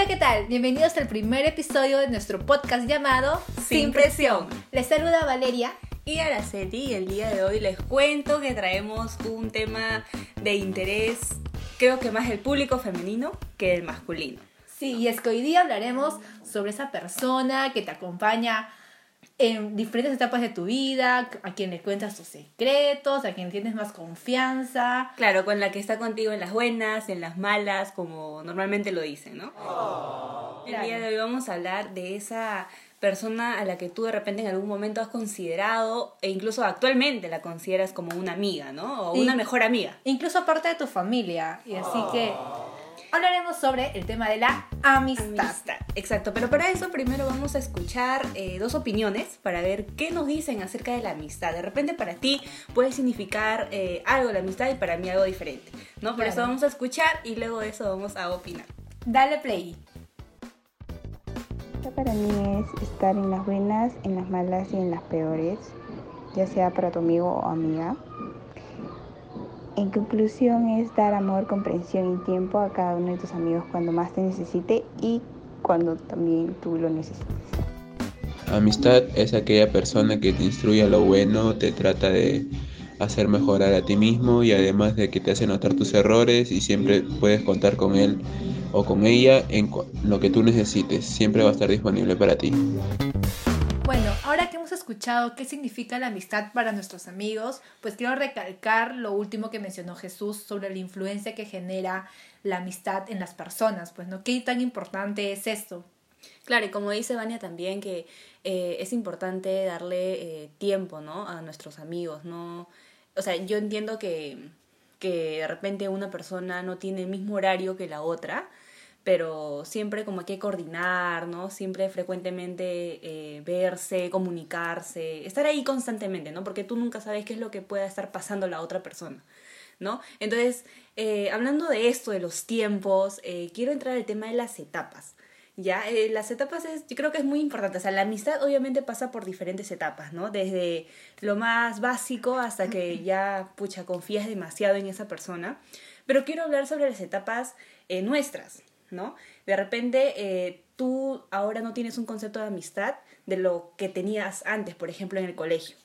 Hola, ¿qué tal? Bienvenidos al primer episodio de nuestro podcast llamado Sin Presión. Les saluda Valeria. Y Araceli, y el día de hoy les cuento que traemos un tema de interés, creo que más del público femenino que del masculino. Sí, y es que hoy día hablaremos sobre esa persona que te acompaña en diferentes etapas de tu vida, a quien le cuentas tus secretos, a quien tienes más confianza. Claro, con la que está contigo en las buenas, en las malas, como normalmente lo dicen, ¿no? el día de hoy vamos a hablar de esa persona a la que tú de repente en algún momento has considerado e incluso actualmente la consideras como una amiga, ¿no? O una mejor amiga. Incluso parte de tu familia. Y así que hablaremos sobre el tema de la amistad. Exacto, pero para eso primero vamos a escuchar eh, dos opiniones para ver qué nos dicen acerca de la amistad. De repente para ti puede significar eh, algo la amistad y para mí algo diferente, ¿no? Por eso vamos a escuchar y luego de eso vamos a opinar. Dale play. Para mí es estar en las buenas, en las malas y en las peores, ya sea para tu amigo o amiga. En conclusión es dar amor, comprensión y tiempo a cada uno de tus amigos cuando más te necesite y cuando también tú lo necesites. Amistad es aquella persona que te instruye a lo bueno, te trata de hacer mejorar a ti mismo y además de que te hace notar tus errores y siempre puedes contar con él o con ella en lo que tú necesites. Siempre va a estar disponible para ti. Hemos escuchado qué significa la amistad para nuestros amigos, pues quiero recalcar lo último que mencionó Jesús sobre la influencia que genera la amistad en las personas, pues, ¿no? ¿Qué tan importante es esto? Claro, y como dice Vania también que eh, es importante darle eh, tiempo, ¿no? A nuestros amigos, ¿no? O sea, yo entiendo que, que de repente una persona no tiene el mismo horario que la otra, pero siempre como hay que coordinar, ¿no? Siempre frecuentemente eh, verse, comunicarse, estar ahí constantemente, ¿no? Porque tú nunca sabes qué es lo que pueda estar pasando la otra persona, ¿no? Entonces, eh, hablando de esto, de los tiempos, eh, quiero entrar al tema de las etapas. Ya, las etapas es, yo creo que es muy importante. O sea, la amistad obviamente pasa por diferentes etapas, ¿no? Desde lo más básico hasta que ya, pucha, confías demasiado en esa persona. Pero quiero hablar sobre las etapas nuestras, ¿no? De repente eh, tú ahora no tienes un concepto de amistad de lo que tenías antes, por ejemplo, en el colegio.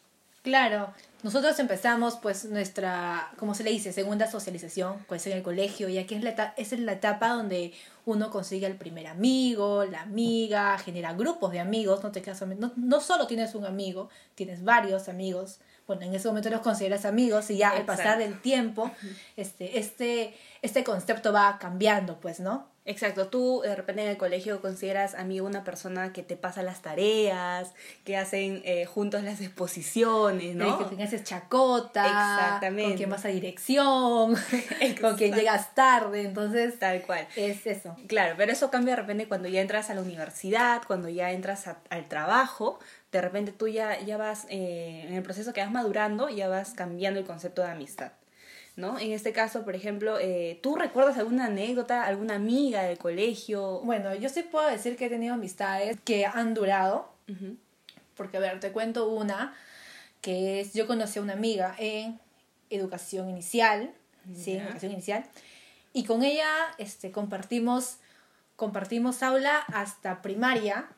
Claro, nosotros empezamos pues nuestra, como se le dice, segunda socialización, pues en el colegio, y aquí es la, es la etapa donde uno consigue el primer amigo, la amiga, genera grupos de amigos, no te quedas, no, no solo tienes un amigo, tienes varios amigos, bueno, en ese momento los consideras amigos y ya al pasar del tiempo, este, este, este concepto va cambiando, pues, ¿no? Exacto, tú de repente en el colegio consideras amigo una persona que te pasa las tareas, que hacen eh, juntos las exposiciones, ¿no? que tengas chacota, Exactamente. con quien vas a dirección, con quien llegas tarde, entonces... Tal cual. Es eso. Claro, pero eso cambia de repente cuando ya entras a la universidad, cuando ya entras al trabajo, de repente tú ya, ya vas, eh, en el proceso que vas madurando, ya vas cambiando el concepto de amistad. ¿No? En este caso, por ejemplo, eh, ¿tú recuerdas alguna anécdota, alguna amiga del colegio? Bueno, yo sí puedo decir que he tenido amistades que han durado, porque a ver, te cuento una, que es, yo conocí a una amiga en educación inicial, sí, educación inicial, y con ella este, compartimos, compartimos aula hasta primaria,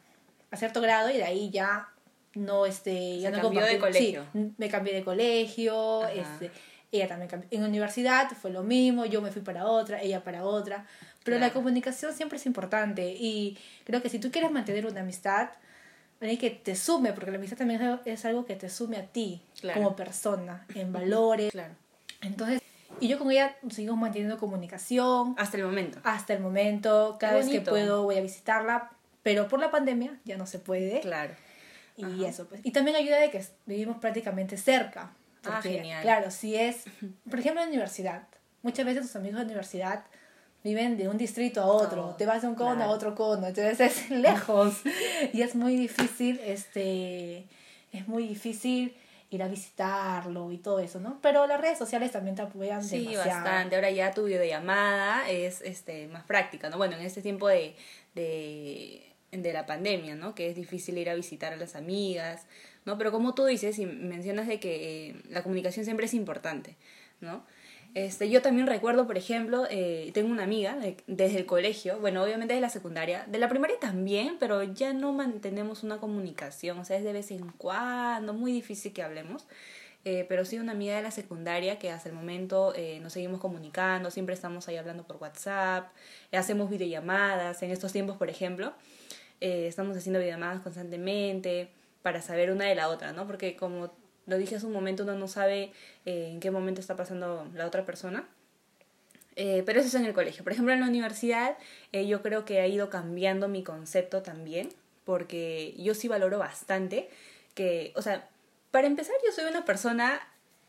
a cierto grado, y de ahí ya no, este, ya no cambió de colegio. Sí, me cambié de colegio, este ella también cambió. En universidad fue lo mismo, yo me fui para otra, ella para otra. Pero la comunicación siempre es importante y creo que si tú quieres mantener una amistad, hay que te sume, porque la amistad también es algo que te sume a ti como persona, en valores. Claro. Entonces, y yo con ella seguimos manteniendo comunicación. Hasta el momento. Hasta el momento. Cada vez que puedo voy a visitarla, pero por la pandemia ya no se puede. Claro. Y eso, pues. Y también ayuda de que vivimos prácticamente cerca. Ah, genial. Claro, si es, por ejemplo, en la universidad. Muchas veces tus amigos de universidad viven de un distrito a otro, oh, te vas de un cono a otro cono, entonces es lejos y es muy difícil, este, es muy difícil ir a visitarlo y todo eso, ¿no? Pero las redes sociales también te apoyan sí, bastante. Ahora ya tu videollamada es este, más práctica, ¿no? Bueno, en este tiempo de, de, de la pandemia, ¿no? Que es difícil ir a visitar a las amigas, ¿no? Pero como tú dices y mencionas de que eh, la comunicación siempre es importante, ¿no? Este, yo también recuerdo, por ejemplo, eh, tengo una amiga de- desde el colegio, bueno, obviamente de la secundaria, de la primaria también, pero ya no mantenemos una comunicación, o sea, es de vez en cuando, muy difícil que hablemos. Eh, pero sí una amiga de la secundaria que hasta el momento eh, nos seguimos comunicando, siempre estamos ahí hablando por WhatsApp, hacemos videollamadas, en estos tiempos, por ejemplo, eh, estamos haciendo videollamadas constantemente para saber una de la otra, ¿no? Porque como lo dije hace un momento, uno no sabe eh, en qué momento está pasando la otra persona. Eh, pero eso es en el colegio. Por ejemplo, en la universidad eh, yo creo que ha ido cambiando mi concepto también, porque yo sí valoro bastante que, o sea, para empezar yo soy una persona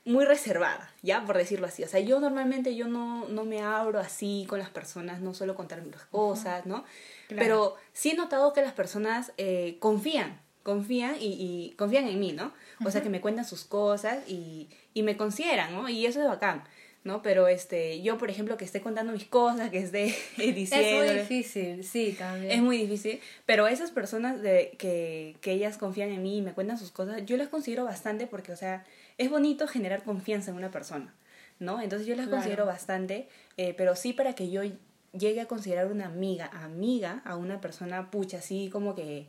muy reservada, ¿ya? Por decirlo así. O sea, yo normalmente yo no, no me abro así con las personas, no suelo contar las cosas, ¿no? Claro. Pero sí he notado que las personas eh, confían, confían y, y confían en mí, ¿no? O sea, que me cuentan sus cosas y, y me consideran, ¿no? Y eso es bacán, ¿no? Pero este, yo, por ejemplo, que esté contando mis cosas, que esté diciendo... Es muy difícil, sí, también. Es muy difícil, pero esas personas de, que, que ellas confían en mí y me cuentan sus cosas, yo las considero bastante porque, o sea, es bonito generar confianza en una persona, ¿no? Entonces yo las Claro. considero bastante, eh, pero sí para que yo llegue a considerar una amiga, amiga a una persona, pucha, así como que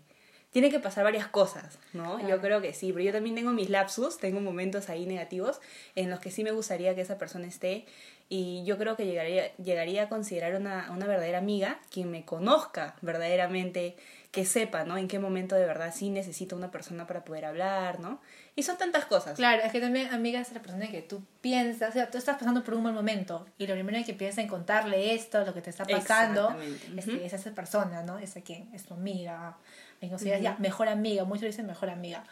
tiene que pasar varias cosas, ¿no? Yo creo que sí, pero yo también tengo mis lapsus, tengo momentos ahí negativos en los que sí me gustaría que esa persona esté y yo creo que llegaría, llegaría a considerar una, una verdadera amiga quien me conozca verdaderamente, que sepa, ¿no? En qué momento de verdad sí necesito una persona para poder hablar, ¿no? Y son tantas cosas. Claro, es que también, amiga, es la persona que tú piensas, o sea, tú estás pasando por un mal momento y lo primero que piensas en contarle esto, lo que te está pasando, es, ujú. que es esa persona, ¿no? Es a quien, es tu amiga, me consideras ya mejor amiga, muchos dicen mejor amiga.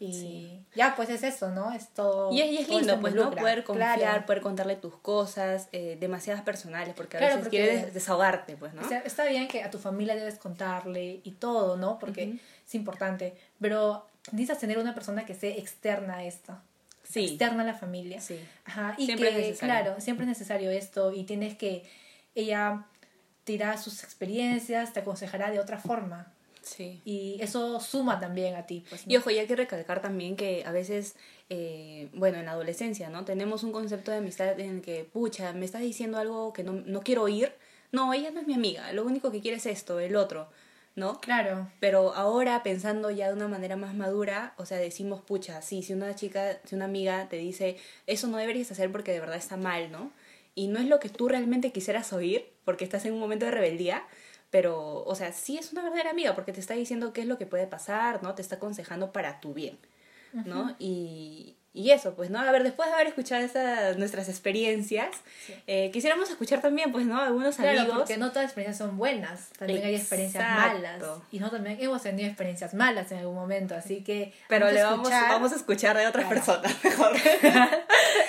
Y ya, pues es eso, ¿no? Es todo. Y es, y es lindo, pues, ¿no? Poder confiar, Claro. poder contarle tus cosas, eh, demasiadas personales, porque a Claro, veces porque- quieres desahogarte, pues, ¿no? O sea, está bien que a tu familia debes contarle y todo, ¿no? Porque es importante. Pero necesitas tener una persona que sea externa a esto. Sí. Externa a la familia. Sí. Ajá. Y Siempre que, es claro, siempre es necesario esto y tienes que. Ella te dirá sus experiencias, te aconsejará de otra forma. Sí. Y eso suma también a ti. Pues, ¿no? Y ojo, y hay que recalcar también que a veces, eh, bueno, en la adolescencia, ¿no? Tenemos un concepto de amistad en el que, pucha, me estás diciendo algo que no, no quiero oír. No, ella no es mi amiga, lo único que quiere es esto, el otro, ¿no? Claro. Pero ahora, pensando ya de una manera más madura, o sea, decimos, pucha, sí, si una chica, si una amiga te dice, eso no deberías hacer porque de verdad está mal, ¿no? Y no es lo que tú realmente quisieras oír, porque estás en un momento de rebeldía, pero, o sea, sí es una verdadera amiga, porque te está diciendo qué es lo que puede pasar, ¿no? Te está aconsejando para tu bien, ¿no? y, y eso, pues, ¿no? A ver, después de haber escuchado esas, nuestras experiencias, eh, quisiéramos escuchar también, pues, ¿no? Algunos Claro, amigos. porque no todas las experiencias son buenas, también hay experiencias malas. Y nosotros también hemos tenido experiencias malas en algún momento, así que... Pero vamos a le vamos, escuchar- vamos a escuchar de otras Claro. personas, mejor.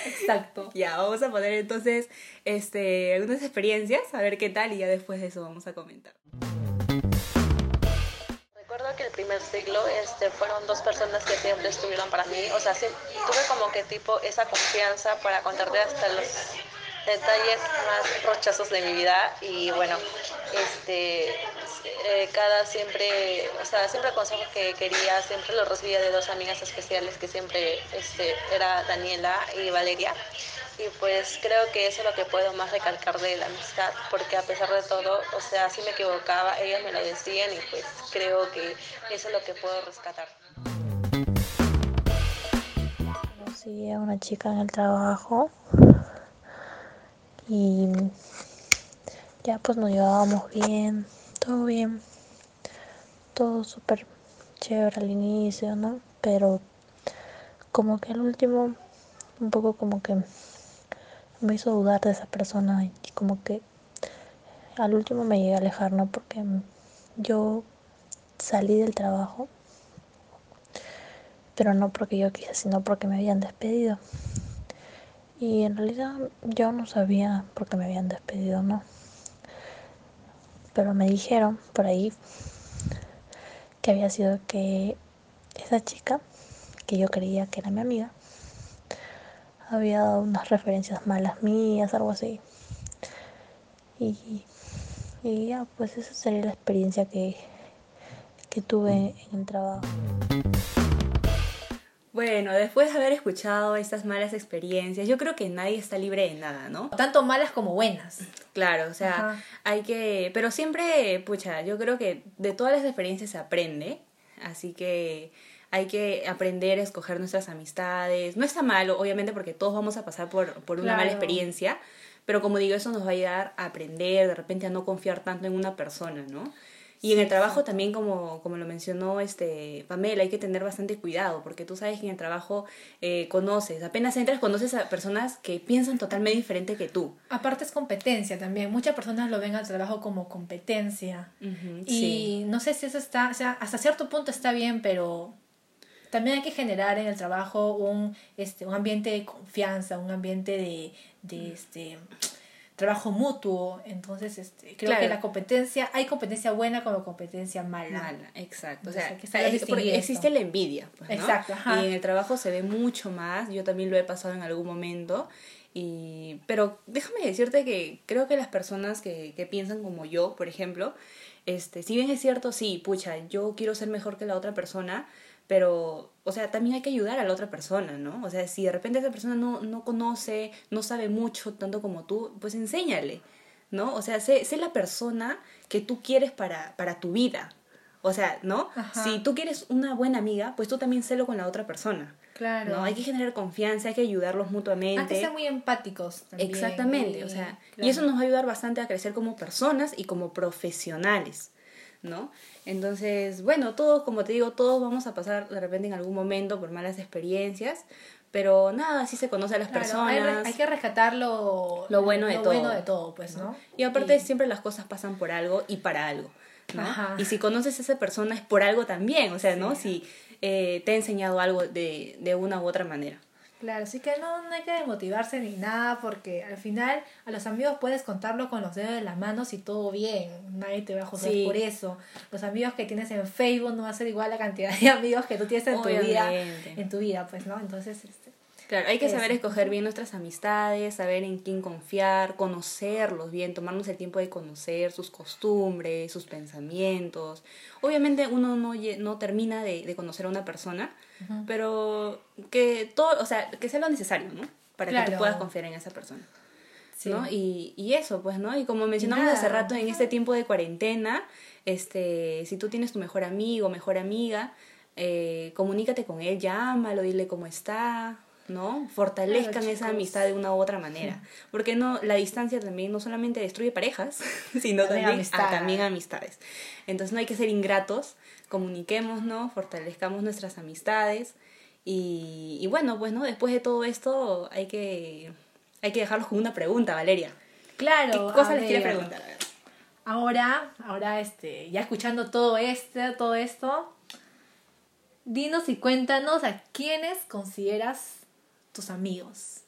Exacto. Ya, vamos a poner entonces este, algunas experiencias, a ver qué tal, y ya después de eso vamos a comentar. Recuerdo que el primer ciclo este, fueron dos personas que siempre estuvieron para mí, o sea, sí, tuve como que tipo esa confianza para contarte hasta los detalles más rochosos de mi vida y bueno, este, eh, cada siempre, o sea, siempre consejo que quería, siempre lo recibía de dos amigas especiales que siempre este, era Daniela y Valeria. Y pues creo que eso es lo que puedo más recalcar de la amistad, porque a pesar de todo, o sea, si me equivocaba, ellas me lo decían y pues creo que eso es lo que puedo rescatar. Conocí a una chica en el trabajo y ya pues nos llevábamos bien, todo bien, todo súper chévere al inicio, ¿no? Pero como que al último, un poco como que me hizo dudar de esa persona y como que al último me llegué a alejar, ¿no? Porque yo salí del trabajo pero no porque yo quise, sino porque me habían despedido. Y en realidad yo no sabía por qué me habían despedido, ¿no? Pero me dijeron por ahí que había sido que esa chica, que yo creía que era mi amiga, había dado unas referencias malas mías, algo así. Y, y ya, pues esa sería la experiencia que, que tuve en el trabajo. Bueno, después de haber escuchado estas malas experiencias, yo creo que nadie está libre de nada, ¿no? Tanto malas como buenas. Claro, o sea, Ajá. hay que... Pero siempre, pucha, yo creo que de todas las experiencias se aprende, así que hay que aprender a escoger nuestras amistades. No está malo, obviamente, porque todos vamos a pasar por, por una mala experiencia, pero como digo, eso nos va a ayudar a aprender, de repente a no confiar tanto en una persona, ¿no? Y en el trabajo también, como, como lo mencionó este Pamela, hay que tener bastante cuidado, porque tú sabes que en el trabajo eh, conoces, apenas entras, conoces a personas que piensan totalmente diferente que tú. Aparte es competencia también. Muchas personas lo ven al trabajo como competencia. Y sí. no sé si eso está, o sea, hasta cierto punto está bien, pero también hay que generar en el trabajo un, este, un ambiente de confianza, un ambiente de, de este trabajo mutuo. Entonces, este, creo Claro. que la competencia, hay competencia buena como competencia mala. Mala, exacto. O sea, que porque existe la envidia. pues, ¿no? Exacto, ajá. Y en el trabajo se ve mucho más. Yo también lo he pasado en algún momento. Y, pero déjame decirte que creo que las personas que, que piensan como yo, por ejemplo, este, si bien es cierto, sí, pucha, yo quiero ser mejor que la otra persona, pero, o sea, también hay que ayudar a la otra persona, ¿no? O sea, si de repente esa persona no, no conoce, no sabe mucho tanto como tú, pues enséñale, ¿no? O sea, sé, sé la persona que tú quieres para, para tu vida. O sea, ¿no? Ajá. Si tú quieres una buena amiga, pues tú también sélo con la otra persona. Claro. ¿no? Hay que generar confianza, hay que ayudarlos mutuamente. Hay que ser muy empáticos también. Exactamente, y- o sea, y eso nos va a ayudar bastante a crecer como personas y como profesionales, ¿no? Entonces, bueno, todos, como te digo, todos vamos a pasar de repente en algún momento por malas experiencias, pero nada, así se conoce a las Claro, personas. hay, que rescatar lo, Lo bueno de todo. bueno de todo, pues, ¿no? Y aparte Y- siempre las cosas pasan por algo y para algo, ¿no? Ajá. Y si conoces a esa persona es por algo también, o sea, ¿no? Si eh, te ha enseñado algo de, de una u otra manera. Claro, así que no, no hay que desmotivarse ni nada, porque al final a los amigos puedes contarlo con los dedos de las manos y todo bien, nadie te va a juzgar Sí. por eso. Los amigos que tienes en Facebook no va a ser igual la cantidad de amigos que tú tienes en tu vida, en tu vida, pues, ¿no? Entonces, este, Claro, hay que Eso. saber escoger bien nuestras amistades, saber en quién confiar, conocerlos bien, tomarnos el tiempo de conocer sus costumbres, sus pensamientos. Obviamente uno no, no termina de, de conocer a una persona, pero que todo, o sea, que sea lo necesario, ¿no? Para que tú puedas confiar en esa persona. sí. ¿no? Y, y eso, pues, ¿no? Y como mencionamos nada. hace rato, en este tiempo de cuarentena, este, si tú tienes tu mejor amigo, mejor amiga, eh, comunícate con él, llámalo, dile cómo está, ¿no? Fortalezcan Claro, esa amistad de una u otra manera. Porque no, la distancia también no solamente destruye parejas, sino También también, ah, amistades. también amistades. Entonces no hay que ser ingratos, comuniquémonos, fortalezcamos nuestras amistades. Y, y bueno, pues, ¿no? Después de todo esto hay que, hay que dejarlos con una pregunta, Valeria. Claro. ¿Qué cosa les quiere preguntar? Ahora, ahora, este, ya escuchando todo este, todo esto, dinos y cuéntanos a quiénes consideras tus amigos.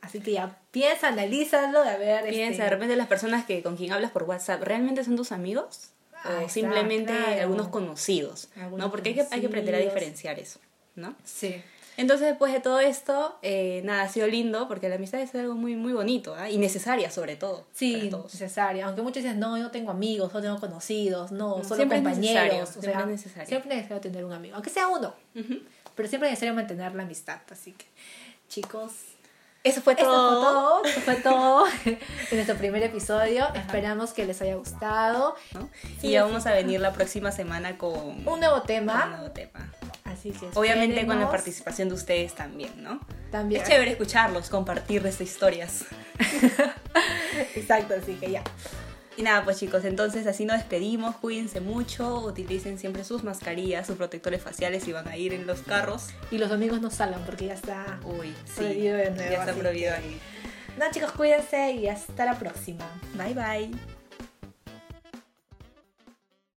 Así que ya piensa, analízalo, de ver. Piensa, este, de repente las personas que con quien hablas por WhatsApp, ¿realmente son tus amigos? Ahí o simplemente claro. algunos conocidos, Algunos ¿no? Porque hay que, hay que aprender a diferenciar eso, ¿no? Sí. Entonces, después de todo esto, eh, nada, ha sido lindo porque la amistad es algo muy, muy bonito ¿ah? y necesaria sobre todo. Sí, necesaria. Aunque muchos dicen, no, yo no tengo amigos, no tengo conocidos, no, No, solo siempre es compañeros. necesario, o siempre sea, es necesario. Siempre es necesario tener un amigo, aunque sea uno. Pero siempre es necesario mantener la amistad. Así que, chicos, Eso fue todo. esto fue todo en nuestro primer episodio. Esperamos que les haya gustado. ¿no? Sí, y ya vamos a venir la próxima semana con Un nuevo con un tema. nuevo tema. Así que Obviamente con la participación de ustedes también, ¿no? También. Es chévere escucharlos, compartir estas historias. Exacto, así que ya. Y nada, pues chicos, entonces así nos despedimos. Cuídense mucho, utilicen siempre sus mascarillas, sus protectores faciales si van a ir en los carros. Y los domingos no salgan porque ya está. Uy, sí. Prohibido de nuevo, ya está prohibido que- ahí. No, chicos, cuídense y hasta la próxima. Bye bye.